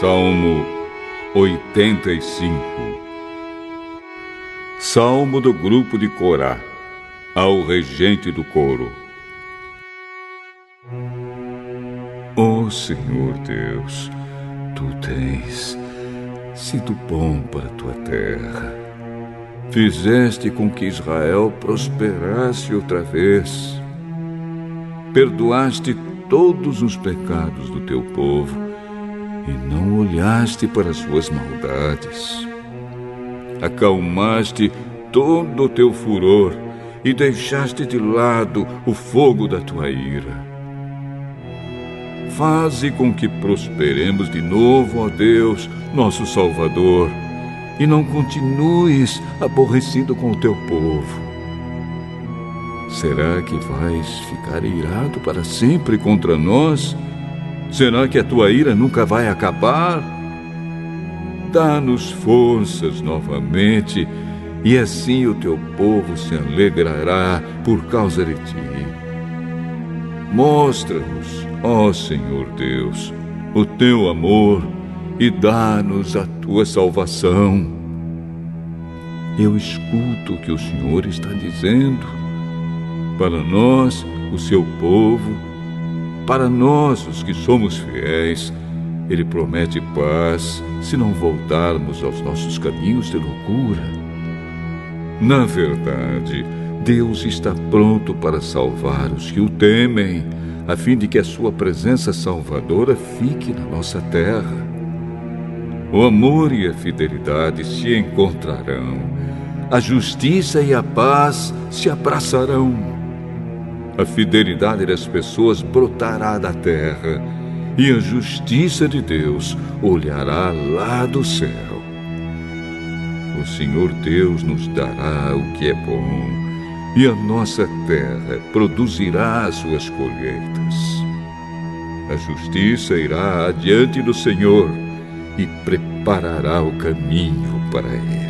Salmo 85 Salmo do grupo de Corá, ao regente do coro. Ó oh, Senhor Deus, tu tens sido bom para tua terra. Fizeste com que Israel prosperasse outra vez. Perdoaste todos os pecados do teu povo e não olhaste para suas maldades. Acalmaste todo o teu furor e deixaste de lado o fogo da tua ira. Faze com que prosperemos de novo, ó Deus, nosso Salvador, e não continues aborrecido com o teu povo. Será que vais ficar irado para sempre contra nós? Será que a tua ira nunca vai acabar? Dá-nos forças novamente, e assim o teu povo se alegrará por causa de ti. Mostra-nos, ó Senhor Deus, o teu amor e dá-nos a tua salvação. Eu escuto o que o Senhor está dizendo. Para nós, o seu povo, para nós, os que somos fiéis, Ele promete paz se não voltarmos aos nossos caminhos de loucura. Na verdade, Deus está pronto para salvar os que o temem, a fim de que a sua presença salvadora fique na nossa terra. O amor e a fidelidade se encontrarão, a justiça e a paz se abraçarão a fidelidade das pessoas brotará da terra e a justiça de Deus olhará lá do céu. O Senhor Deus nos dará o que é bom e a nossa terra produzirá as suas colheitas. A justiça irá adiante do Senhor e preparará o caminho para ele.